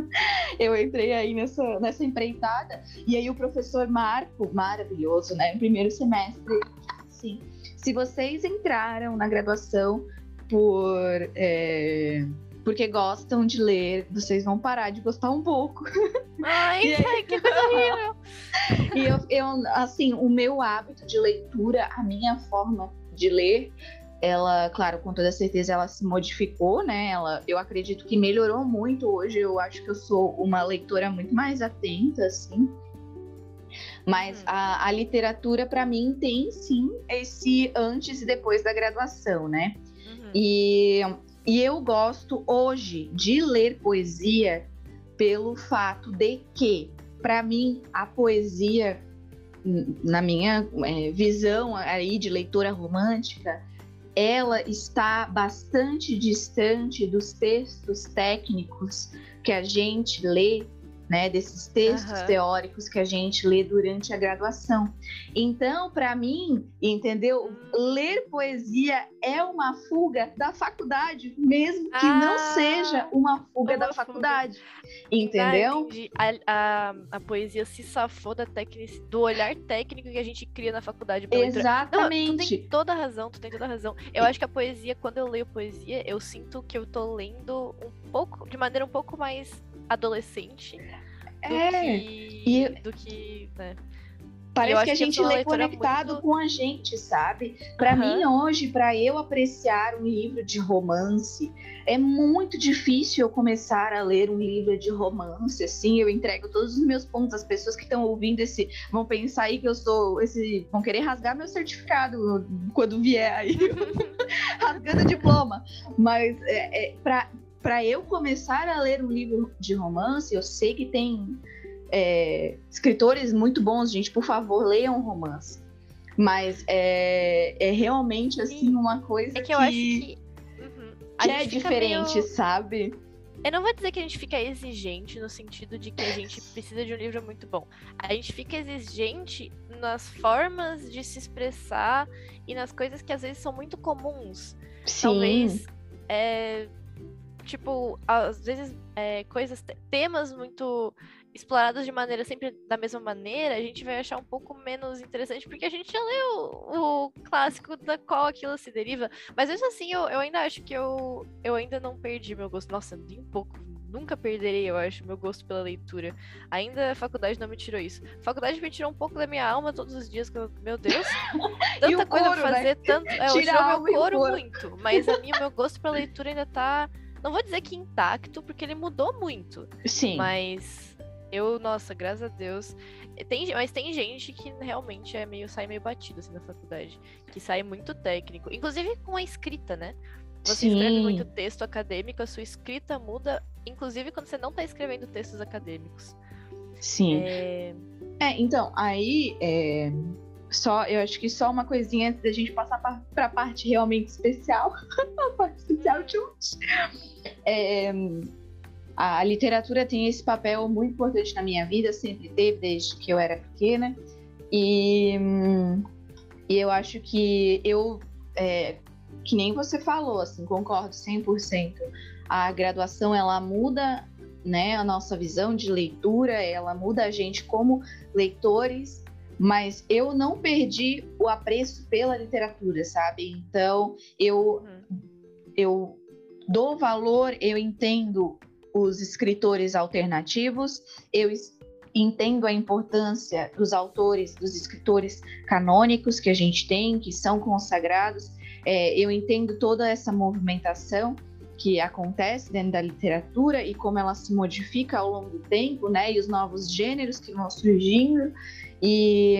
Speaker 1: [laughs] eu entrei aí nessa, nessa empreitada, e aí o professor Marco, maravilhoso, né? No primeiro semestre, sim. Se vocês entraram na graduação por. É, porque gostam de ler, vocês vão parar de gostar um pouco.
Speaker 2: Ai, [laughs] aí, que coisa horrível! [laughs]
Speaker 1: e eu, eu, assim, o meu hábito de leitura, a minha forma de ler ela, claro, com toda certeza ela se modificou, né? Ela, eu acredito que melhorou muito hoje. Eu acho que eu sou uma leitora muito mais atenta, assim. Mas uhum. a, a, literatura, para mim, tem sim esse antes e depois da graduação, né? Uhum. E, e eu gosto hoje de ler poesia pelo fato de que, para mim, a poesia, na minha é, visão aí de leitora romântica, ela está bastante distante dos textos técnicos que a gente lê né, desses textos uhum. teóricos que a gente lê durante a graduação. Então, para mim, entendeu? Ler poesia é uma fuga da faculdade, mesmo que ah, não seja uma fuga uma da faculdade. Fuga. Entendeu?
Speaker 2: Ah, a, a, a, poesia se safou da técnica, do olhar técnico que a gente cria na faculdade.
Speaker 1: Exatamente.
Speaker 2: Não, tu tem toda a razão, tu tem toda a razão. Eu acho que a poesia, quando eu leio poesia, eu sinto que eu tô lendo um pouco, de maneira um pouco mais adolescente do é. que. E... Do que né?
Speaker 1: Parece que a gente lê conectado muito... com a gente, sabe? Para uhum. mim hoje, para eu apreciar um livro de romance, é muito difícil eu começar a ler um livro de romance. Assim, eu entrego todos os meus pontos. As pessoas que estão ouvindo esse vão pensar aí que eu sou esse, vão querer rasgar meu certificado quando vier aí, [laughs] rasgando diploma. Mas é, é para para eu começar a ler um livro de romance, eu sei que tem é, escritores muito bons, gente, por favor, leiam romance. Mas é, é realmente, assim, uma coisa
Speaker 2: é que...
Speaker 1: que
Speaker 2: eu acho que... Uhum.
Speaker 1: que é diferente, meio... sabe?
Speaker 2: Eu não vou dizer que a gente fica exigente no sentido de que a gente precisa de um livro muito bom. A gente fica exigente nas formas de se expressar e nas coisas que às vezes são muito comuns. Sim. Talvez é, tipo, às vezes, é, coisas, temas muito explorados de maneira sempre da mesma maneira, a gente vai achar um pouco menos interessante, porque a gente já leu o, clássico da qual aquilo se deriva. Mas mesmo assim, eu, eu ainda acho que eu, eu ainda não perdi meu gosto. Nossa, nem um pouco. Nunca perderei, eu acho, meu gosto pela leitura. Ainda a faculdade não me tirou isso. A faculdade me tirou um pouco da minha alma todos os dias, eu, meu Deus, [laughs] tanta coisa couro, pra fazer, né? tanto. É, eu couro muito, mas a minha, meu gosto pela leitura ainda tá não vou dizer que intacto, porque ele mudou muito.
Speaker 1: Sim.
Speaker 2: Mas eu, nossa, graças a Deus. Tem, mas tem gente que realmente é meio, sai meio batido assim na faculdade. Que sai muito técnico. Inclusive com a escrita, né? Você Sim. escreve muito texto acadêmico, a sua escrita muda, inclusive quando você não está escrevendo textos acadêmicos.
Speaker 1: Sim. É, é então, aí é, só, eu acho que só uma coisinha antes da gente passar para a parte realmente especial, [laughs] a parte especial de hoje. É, a literatura tem esse papel muito importante na minha vida, sempre teve desde que eu era pequena. E, e eu acho que eu, é, que nem você falou, assim, concordo 100%. A graduação ela muda né, a nossa visão de leitura, ela muda a gente como leitores mas eu não perdi o apreço pela literatura, sabe? Então, eu, eu dou valor, eu entendo os escritores alternativos, eu entendo a importância dos autores, dos escritores canônicos que a gente tem, que são consagrados, é, eu entendo toda essa movimentação que acontece dentro da literatura e como ela se modifica ao longo do tempo, né? E os novos gêneros que vão surgindo. E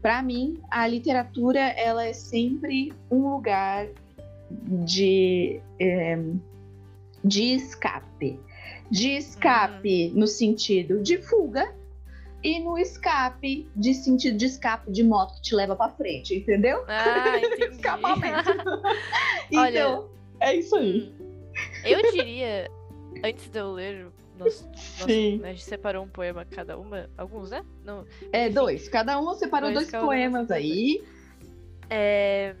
Speaker 1: para mim, a literatura ela é sempre um lugar de, é, de escape. De escape uhum. no sentido de fuga e no escape de sentido de escape de moto que te leva para frente, entendeu?
Speaker 2: Ah. [laughs]
Speaker 1: Escapamento. então, Olha, é isso aí. Hum,
Speaker 2: eu diria, antes de eu ler nós, Sim. Nós, a gente separou um poema cada uma, alguns, né?
Speaker 1: Não, é, dois. Cada uma separou dois, dois poemas aí.
Speaker 2: É,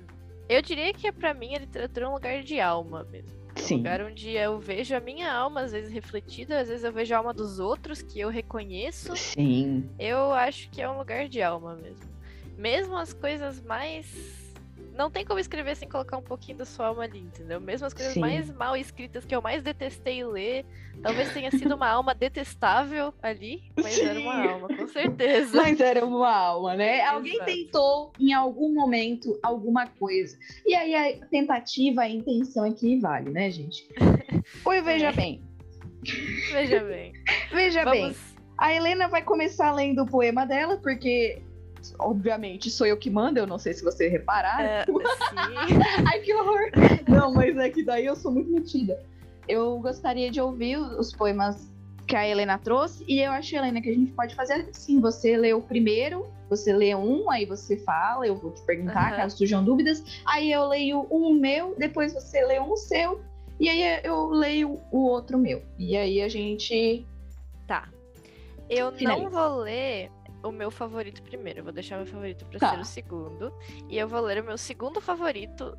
Speaker 2: eu diria que para mim a literatura é um lugar de alma mesmo.
Speaker 1: Sim.
Speaker 2: Um lugar onde eu vejo a minha alma, às vezes refletida, às vezes eu vejo a alma dos outros que eu reconheço.
Speaker 1: Sim.
Speaker 2: Eu acho que é um lugar de alma mesmo. Mesmo as coisas mais não tem como escrever sem colocar um pouquinho da sua alma ali, entendeu? Mesmo as coisas Sim. mais mal escritas que eu mais detestei ler, talvez tenha sido uma alma detestável ali, mas Sim. era uma alma, com certeza.
Speaker 1: Mas era uma alma, né? Exato. Alguém tentou em algum momento alguma coisa. E aí a tentativa, a intenção equivale, né, gente? [laughs] Oi, veja é. bem.
Speaker 2: Veja bem.
Speaker 1: Veja Vamos... bem. A Helena vai começar lendo o poema dela, porque obviamente, sou eu que mando, eu não sei se você reparar. É, [laughs] Ai, que horror! Não, mas é que daí eu sou muito metida. Eu gostaria de ouvir os poemas que a Helena trouxe, e eu acho, Helena, que a gente pode fazer assim: você lê o primeiro, você lê um, aí você fala, eu vou te perguntar uhum. caso surjam dúvidas, aí eu leio um meu, depois você lê um seu, e aí eu leio o outro meu. E aí a gente.
Speaker 2: Tá. Eu
Speaker 1: Finaliza.
Speaker 2: não vou ler o meu favorito primeiro. Eu vou deixar meu favorito pra
Speaker 1: Tá.
Speaker 2: ser o segundo. E eu vou ler o meu segundo favorito.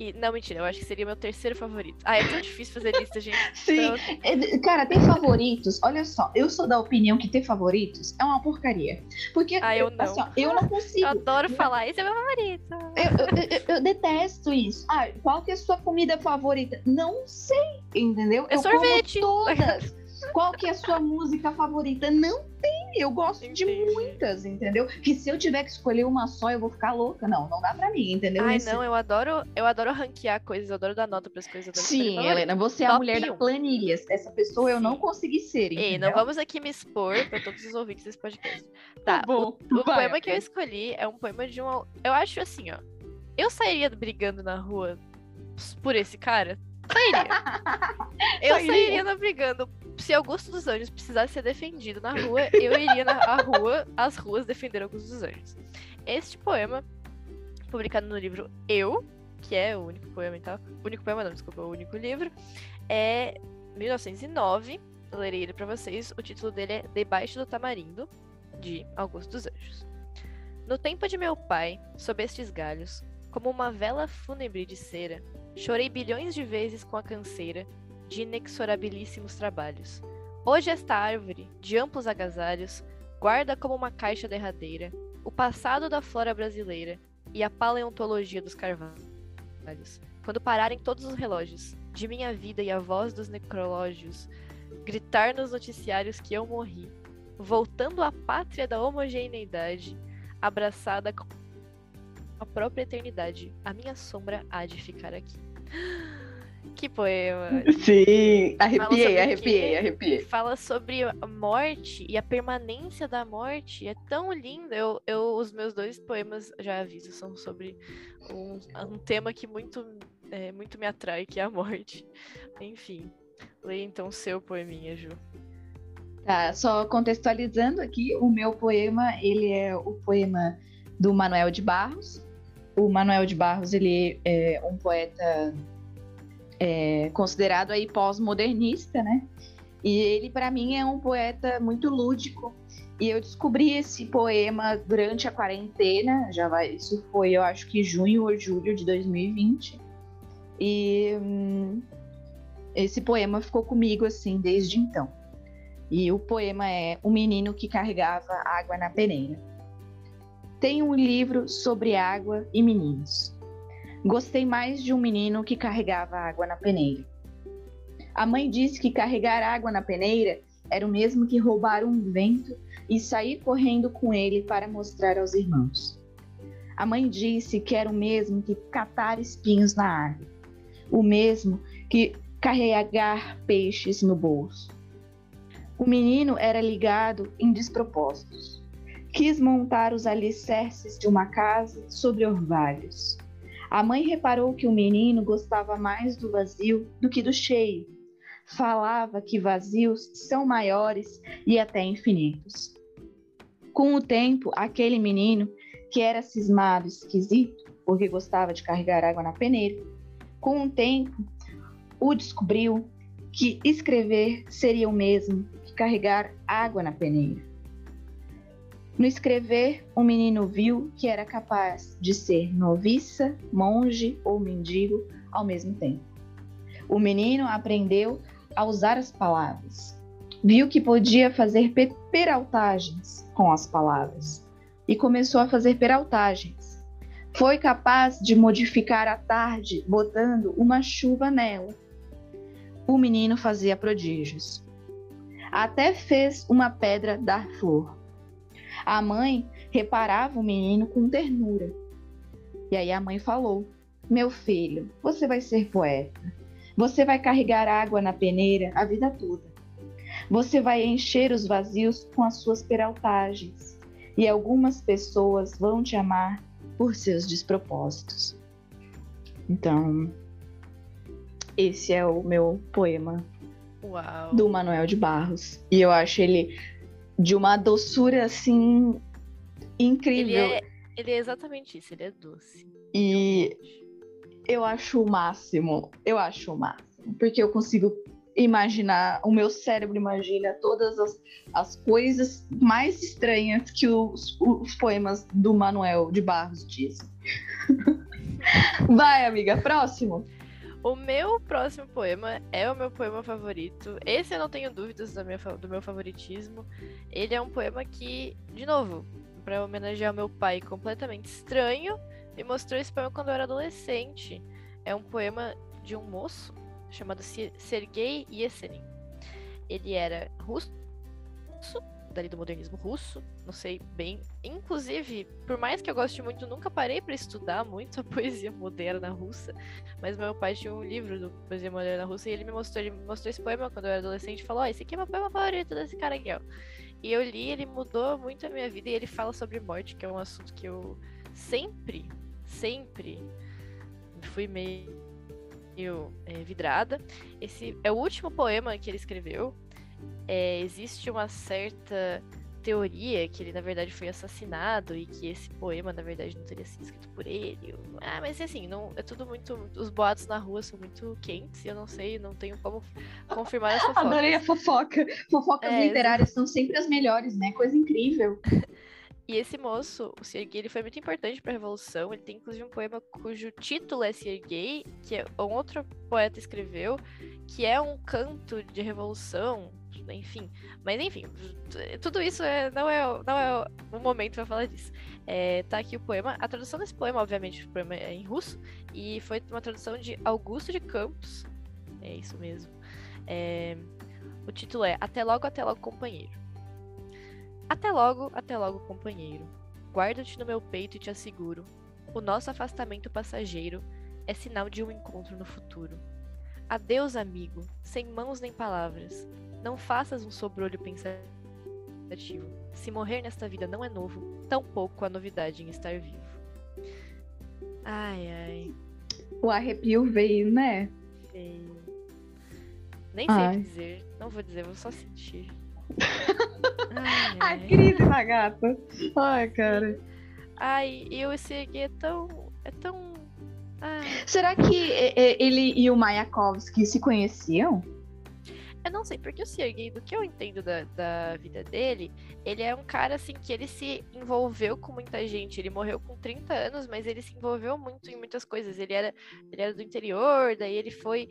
Speaker 2: E. Não, mentira, eu acho que seria meu terceiro favorito. Ah, é tão difícil fazer lista, gente. [laughs]
Speaker 1: Sim,
Speaker 2: Então,
Speaker 1: Cara, tem favoritos. Olha só, eu sou da opinião que ter favoritos é uma porcaria. Porque
Speaker 2: Ah, eu não.
Speaker 1: assim, ó, eu não consigo.
Speaker 2: eu adoro falar, esse é meu favorito.
Speaker 1: Eu, eu- eu- detesto isso. Ah, qual que é a sua comida favorita? Não sei, entendeu?
Speaker 2: É
Speaker 1: eu
Speaker 2: sorvete.
Speaker 1: como todas. Qual que é a sua [laughs] música favorita? Não tem. Eu gosto de
Speaker 2: Entendi.
Speaker 1: muitas, entendeu? Que se eu tiver que escolher uma só, eu vou ficar louca. Não, não dá pra mim, entendeu?
Speaker 2: Ai,
Speaker 1: Isso-
Speaker 2: não, eu adoro, eu adoro ranquear coisas, eu adoro dar nota pras coisas.
Speaker 1: Sim. Helena, você é a mulher da
Speaker 2: um.
Speaker 1: planilhas. Essa pessoa eu não
Speaker 2: Sim.
Speaker 1: consegui ser,
Speaker 2: Ei,
Speaker 1: entendeu?
Speaker 2: não vamos aqui me expor pra todos os ouvintes desse podcast. Tá,
Speaker 1: bom.
Speaker 2: O
Speaker 1: vai,
Speaker 2: poema que eu escolhi é um poema de um. Eu acho assim, ó. Eu sairia brigando na rua por esse cara? Sairia. [laughs] Eu
Speaker 1: Sairia.
Speaker 2: brigando. Se Augusto dos Anjos precisasse ser defendido na rua, eu iria na rua, as ruas defender Augusto dos Anjos. Este poema, publicado no livro Eu, que é o único poema e tal. Único poema não, desculpa, o único livro. É 1909. Eu lerei ele pra vocês. O título dele é Debaixo do Tamarindo, de Augusto dos Anjos. No tempo de meu pai, sob estes galhos, como uma vela fúnebre de cera, chorei bilhões de vezes com a canseira de inexorabilíssimos trabalhos. Hoje esta árvore, de amplos agasalhos, guarda como uma caixa derradeira o passado da flora brasileira e a paleontologia dos carvalhos. Quando pararem todos os relógios de minha vida e a voz dos necrológios gritar nos noticiários que eu morri, voltando à pátria da homogeneidade, abraçada com a própria eternidade, a minha sombra há de ficar aqui. [gasps] Que poema! [laughs]
Speaker 1: Sim,
Speaker 2: Fala sobre
Speaker 1: arrepiei, arrepiei, arrepiei.
Speaker 2: Fala sobre a morte e a permanência da morte. É tão lindo. Eu, eu, os meus dois poemas, já aviso, são sobre um, um tema que muito, é, muito me atrai, que é a morte. Enfim, leia então o seu poeminha, Ju.
Speaker 1: Tá, só contextualizando aqui, o meu poema, ele é o poema do Manuel de Barros. O Manuel de Barros, ele é um poeta é, considerado aí pós-modernista, né? E ele, para mim, é um poeta muito lúdico. E eu descobri esse poema durante a quarentena, já vai, isso foi, eu acho que junho ou julho de 2020. E hum, esse poema ficou comigo assim desde então. E o poema é O Menino que Carregava Água na Peneira. Tem um livro sobre água e meninos. Gostei mais de um menino que carregava água na peneira. A mãe disse que carregar água na peneira era o mesmo que roubar um vento e sair correndo com ele para mostrar aos irmãos. A mãe disse que era o mesmo que catar espinhos na árvore, o mesmo que carregar peixes no bolso. O menino era ligado em despropósitos. Quis montar os alicerces de uma casa sobre orvalhos. A mãe reparou que o menino gostava mais do vazio do que do cheio. Falava que vazios são maiores e até infinitos. Com o tempo, aquele menino, que era cismado, esquisito, porque gostava de carregar água na peneira, com o tempo, o descobriu que escrever seria o mesmo que carregar água na peneira. No escrever, o menino viu que era capaz de ser noviça, monge ou mendigo ao mesmo tempo. O menino aprendeu a usar as palavras. Viu que podia fazer pe- peraltagens com as palavras e começou a fazer peraltagens. Foi capaz de modificar a tarde botando uma chuva nela. O menino fazia prodígios. Até fez uma pedra dar flor. A mãe reparava o menino com ternura. E aí a mãe falou: Meu filho, você vai ser poeta. Você vai carregar água na peneira a vida toda. Você vai encher os vazios com as suas peraltagens. E algumas pessoas vão te amar por seus despropósitos. Então, esse é o meu poema
Speaker 2: Uau.
Speaker 1: do Manuel de Barros. E eu acho ele de uma doçura assim incrível.
Speaker 2: Ele é, ele é exatamente isso, ele é doce.
Speaker 1: E eu acho o máximo. Eu acho o máximo. Porque eu consigo imaginar, o meu cérebro imagina todas as, as coisas mais estranhas que os, os poemas do Manuel de Barros dizem. [laughs] Vai, amiga, próximo.
Speaker 2: O meu próximo poema é o meu poema favorito. Esse eu não tenho dúvidas minha, do meu favoritismo. Ele é um poema que, de novo, para homenagear meu pai completamente estranho, me mostrou esse poema quando eu era adolescente. É um poema de um moço chamado Sergei Yesenin. Ele era russo, dali do modernismo russo, não sei bem. Inclusive, por mais que eu goste muito, nunca parei para estudar muito [laughs] a poesia moderna russa, mas meu pai tinha um livro do poesia moderna russa e ele me mostrou, ele me mostrou esse poema quando eu era adolescente e falou: "Ó, oh, esse aqui é meu poema favorito desse cara aqui, ó". E eu li, ele mudou muito a minha vida e ele fala sobre morte, que é um assunto que eu sempre, sempre fui meio é, vidrada. Esse é o último poema que ele escreveu. É, existe uma certa teoria que ele na verdade foi assassinado e que esse poema na verdade não teria sido escrito por ele. Ah, mas assim, não é tudo muito. Os boatos na rua são muito quentes e eu não sei, não tenho como confirmar essa fofoca. [laughs]
Speaker 1: Adorei a fofoca. Fofocas é, literárias são sempre as melhores, né? Coisa incrível. [laughs]
Speaker 2: E esse moço, o Sergei, ele foi muito importante para a Revolução. Ele tem inclusive um poema cujo título é Sergei, que é um outro poeta escreveu, que é um canto de revolução, enfim. Mas enfim, tudo isso é, não, é, não é o momento para falar disso. É, tá aqui o poema. A tradução desse poema, obviamente, o poema é em russo, e foi uma tradução de Augusto de Campos. É isso mesmo. É, o título é Até logo, até logo, companheiro. Até logo, até logo, companheiro. Guarda-te no meu peito e te asseguro. O nosso afastamento passageiro é sinal de um encontro no futuro. Adeus, amigo, sem mãos nem palavras. Não faças um sobrolho pensativo. Se morrer nesta vida não é novo, tampouco a novidade em estar vivo. Ai, ai.
Speaker 1: O arrepio veio, né?
Speaker 2: Veio. Nem sei o que dizer. Não vou dizer, vou só sentir. [laughs]
Speaker 1: Ai, a crise da gata. Ai, cara.
Speaker 2: Ai, e o Sergei é tão. É tão. Ai.
Speaker 1: Será que ele e o Mayakovsky se conheciam?
Speaker 2: Eu não sei, porque o Sergei, do que eu entendo da, da vida dele, ele é um cara assim que ele se envolveu com muita gente. Ele morreu com 30 anos, mas ele se envolveu muito em muitas coisas. Ele era, ele era do interior, daí ele foi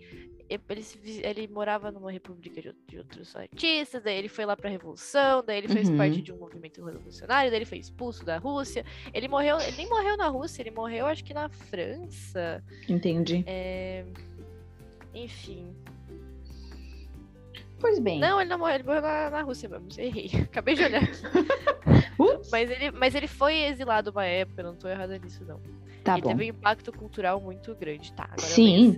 Speaker 2: ele, ele morava numa república de, de, outros artistas, daí ele foi lá pra Revolução, daí ele fez uhum. parte de um movimento revolucionário, daí ele foi expulso da Rússia. Ele morreu, ele nem morreu na Rússia, ele morreu acho que na França.
Speaker 1: Entendi.
Speaker 2: É... Enfim.
Speaker 1: Pois bem.
Speaker 2: Não, ele não morreu, ele morreu na, na Rússia mesmo, errei. [laughs] Acabei de olhar aqui. [laughs] mas, ele, mas ele foi exilado uma época, não tô errada nisso, não.
Speaker 1: Tá
Speaker 2: e
Speaker 1: bom.
Speaker 2: teve um impacto cultural muito grande, tá? Agora
Speaker 1: Sim.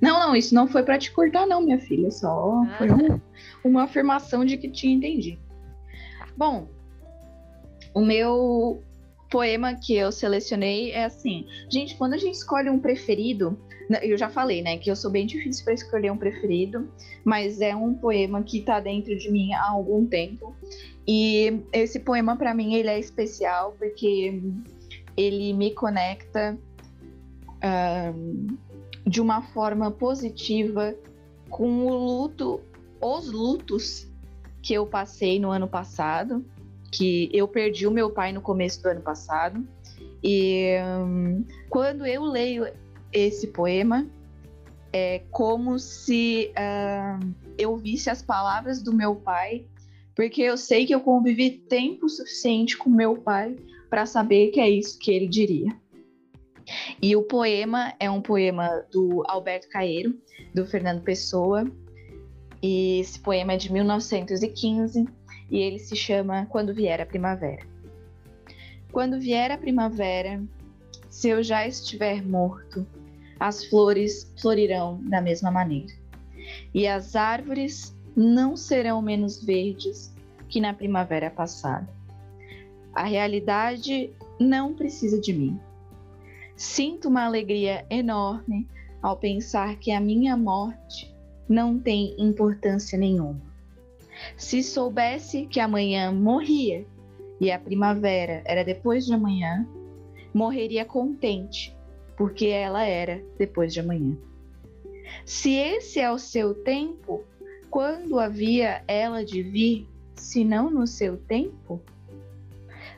Speaker 1: Não, não, isso não foi para te cortar, não, minha filha. Só ah. foi um, uma afirmação de que te entendi. Bom, o meu poema que eu selecionei é assim. Gente, quando a gente escolhe um preferido, eu já falei, né, que eu sou bem difícil para escolher um preferido, mas é um poema que tá dentro de mim há algum tempo. E esse poema para mim ele é especial porque ele me conecta de uma forma positiva com o luto, os lutos que eu passei no ano passado, que eu perdi o meu pai no começo do ano passado. E um, quando eu leio esse poema, é como se uh, eu visse as palavras do meu pai, porque eu sei que eu convivi tempo suficiente com meu pai para saber que é isso que ele diria. E o poema é um poema do Alberto Caeiro, do Fernando Pessoa. E esse poema é de 1915 e ele se chama Quando Vier a Primavera. Quando vier a primavera, se eu já estiver morto, as flores florirão da mesma maneira. E as árvores não serão menos verdes que na primavera passada. A realidade não precisa de mim. Sinto uma alegria enorme ao pensar que a minha morte não tem importância nenhuma. Se soubesse que amanhã morria e a primavera era depois de amanhã, morreria contente, porque ela era depois de amanhã. Se esse é o seu tempo, quando havia ela de vir, se não no seu tempo?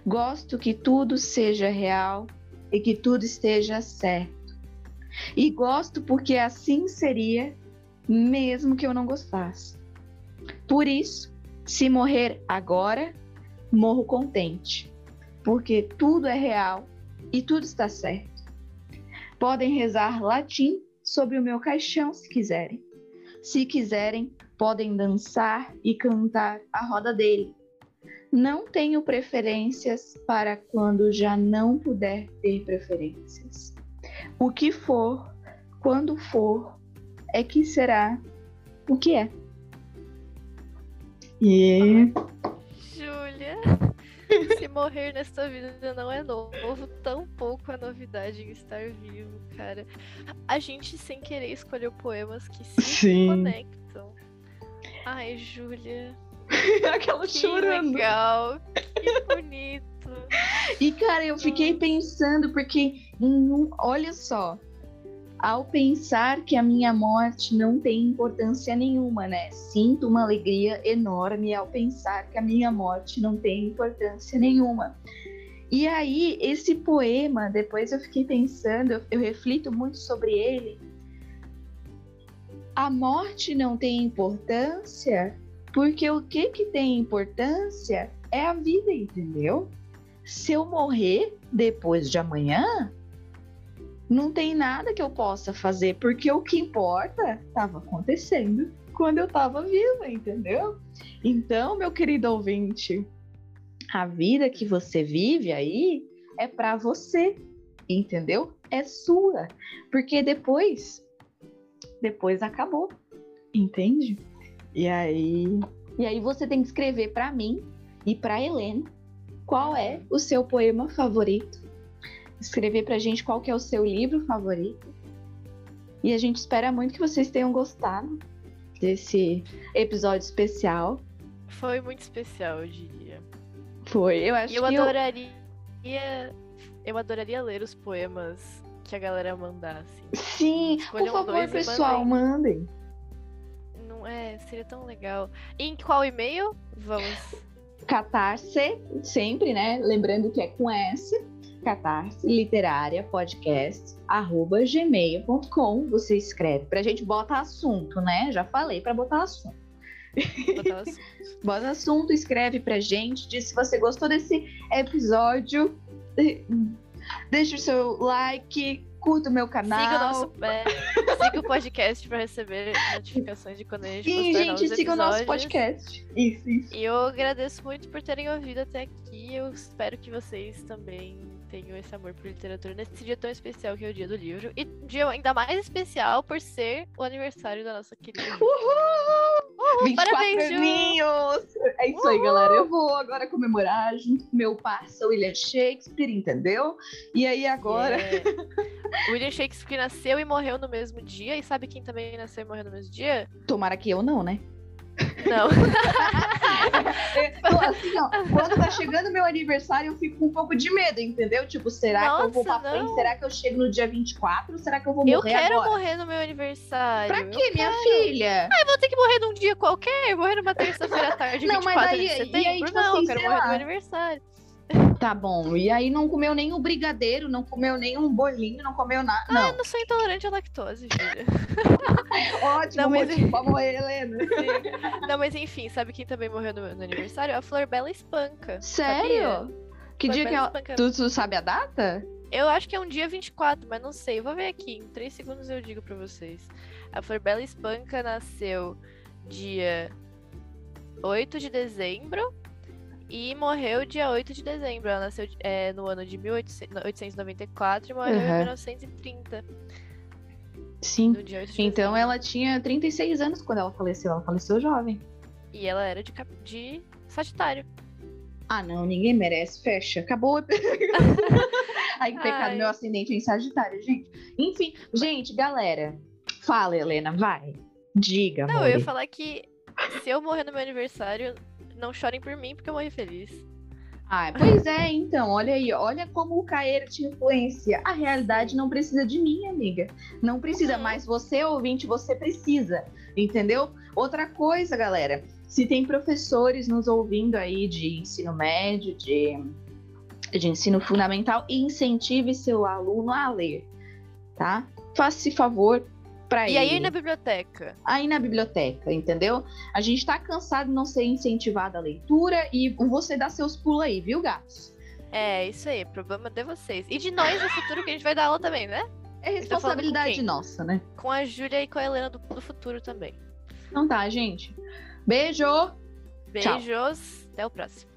Speaker 1: Gosto que tudo seja real e que tudo esteja certo. E gosto porque assim seria, mesmo que eu não gostasse. Por isso, se morrer agora, morro contente, porque tudo é real e tudo está certo. Podem rezar latim sobre o meu caixão se quiserem. Se quiserem, podem dançar e cantar a roda dele. Não tenho preferências para quando já não puder ter preferências. O que for, quando for, é que será o que é.
Speaker 2: E. Júlia, [laughs] se morrer nesta vida não é novo, tão pouco a novidade em estar vivo, cara. A gente sem querer escolheu poemas que se Sim. conectam. Ai, Júlia. [laughs]
Speaker 1: Aquela que chorando.
Speaker 2: legal, que bonito.
Speaker 1: E, cara, eu fiquei pensando, porque, olha só, ao pensar que a minha morte não tem importância nenhuma, né? Sinto uma alegria enorme ao pensar que a minha morte não tem importância nenhuma. E aí, esse poema, depois eu fiquei pensando, eu, reflito muito sobre ele. A morte não tem importância porque o que, que tem importância é a vida, entendeu? Se eu morrer depois de amanhã, não tem nada que eu possa fazer, porque o que importa estava acontecendo quando eu estava viva, entendeu? Então, meu querido ouvinte, a vida que você vive aí é para você, entendeu? É sua, porque depois, depois acabou, entende? E aí, e aí você tem que escrever para mim e para Helena qual é o seu poema favorito. Escrever pra gente qual que é o seu livro favorito. E a gente espera muito que vocês tenham gostado desse episódio especial.
Speaker 2: Foi muito especial, eu diria.
Speaker 1: Foi, eu acho
Speaker 2: eu
Speaker 1: que
Speaker 2: adoraria eu... eu adoraria ler os poemas que a galera mandasse.
Speaker 1: Sim, por favor, pessoal, mandem.
Speaker 2: É, seria tão legal. E em qual e-mail? Vamos.
Speaker 1: Catarse, sempre, né? Lembrando que é com S, catarse literária podcast arroba gmail.com. Você escreve pra gente, bota assunto, né? Já falei para botar assunto. Bota assunto. [laughs] bota assunto, escreve pra gente, diz se você gostou desse episódio. Deixa o seu like, curta o meu canal.
Speaker 2: Siga o nosso é, siga o podcast para receber notificações de quando a gente Sim,
Speaker 1: gente, siga o nosso podcast. Isso, isso.
Speaker 2: E eu agradeço muito por terem ouvido até aqui. Eu espero que vocês também tenho esse amor por literatura nesse dia tão especial que é o dia do livro. E um dia ainda mais especial por ser o aniversário da nossa querida.
Speaker 1: Uhul! Uhul 24 parabéns, aninhos! É isso Uhul! aí, galera. Eu vou agora comemorar junto com meu parceiro William Shakespeare, entendeu? E aí agora. Yeah.
Speaker 2: William Shakespeare nasceu e morreu no mesmo dia. E sabe quem também nasceu e morreu no mesmo dia?
Speaker 1: Tomara que eu não, né?
Speaker 2: Não.
Speaker 1: então, assim, ó, quando tá chegando meu aniversário, eu fico com um pouco de medo, entendeu? Tipo, será Nossa, que eu vou pra frente? Será que eu chego no dia 24? Será que eu vou morrer
Speaker 2: Eu quero
Speaker 1: agora?
Speaker 2: morrer no meu aniversário.
Speaker 1: Pra quê,
Speaker 2: eu
Speaker 1: minha
Speaker 2: quero.
Speaker 1: filha?
Speaker 2: Ah, eu vou ter que morrer num dia qualquer. Morrer numa terça-feira à tarde, não, 24 mas aí, de setembro. Aí, tipo não, assim, eu quero morrer lá. no meu aniversário.
Speaker 1: Tá bom. E aí não comeu nem o brigadeiro, não comeu nem um bolinho, não comeu nada.
Speaker 2: Ah,
Speaker 1: não.
Speaker 2: eu não sou intolerante à lactose, filha. [laughs]
Speaker 1: Ótimo, não, mas... motivo morrer, Helena.
Speaker 2: Sim. [laughs] Não, mas enfim, sabe quem também morreu no, no aniversário? A Flor Bela Espanca.
Speaker 1: Sério? Sabia? Que Flor dia Bela que ela... Tu, tu sabe a data?
Speaker 2: Eu acho que é um dia 24, mas não sei. Eu vou ver aqui. Em três segundos eu digo pra vocês. A Flor Bela Espanca nasceu dia 8 de dezembro e morreu dia 8 de dezembro. Ela nasceu é, no ano de 1894 e morreu uhum. em 1930.
Speaker 1: Sim. então ela tinha 36 anos quando ela faleceu. Ela faleceu jovem.
Speaker 2: E ela era de, de Sagitário.
Speaker 1: Ah, não, ninguém merece. Fecha. Acabou. [laughs] Ai, que pecado, Ai. meu ascendente é em Sagitário, gente. Enfim, gente, galera. Fala, Helena, vai. Diga,
Speaker 2: Não, eu ia falar que se eu morrer no meu aniversário, não chorem por mim, porque eu morri feliz.
Speaker 1: Ah, pois é, então, olha aí, olha como o Caeiro te influencia. A realidade não precisa de mim, amiga. Não precisa,
Speaker 2: Uhum.
Speaker 1: mas você, ouvinte, você precisa, entendeu? Outra coisa, galera, se tem professores nos ouvindo aí de ensino médio, de, de ensino fundamental, incentive seu aluno a ler, tá? Faça esse favor para ele
Speaker 2: E aí na biblioteca?
Speaker 1: aí na biblioteca, entendeu? A gente tá cansado de não ser incentivado à leitura e você dá seus pulos aí, viu, gatos?
Speaker 2: É, isso aí, problema de vocês. E de nós no futuro, que a gente vai dar aula também, né?
Speaker 1: É
Speaker 2: tá
Speaker 1: responsabilidade nossa, né?
Speaker 2: Com a Júlia e com a Helena do, do futuro também.
Speaker 1: Então tá, gente. Beijo! Tchau.
Speaker 2: Beijos, até o próximo.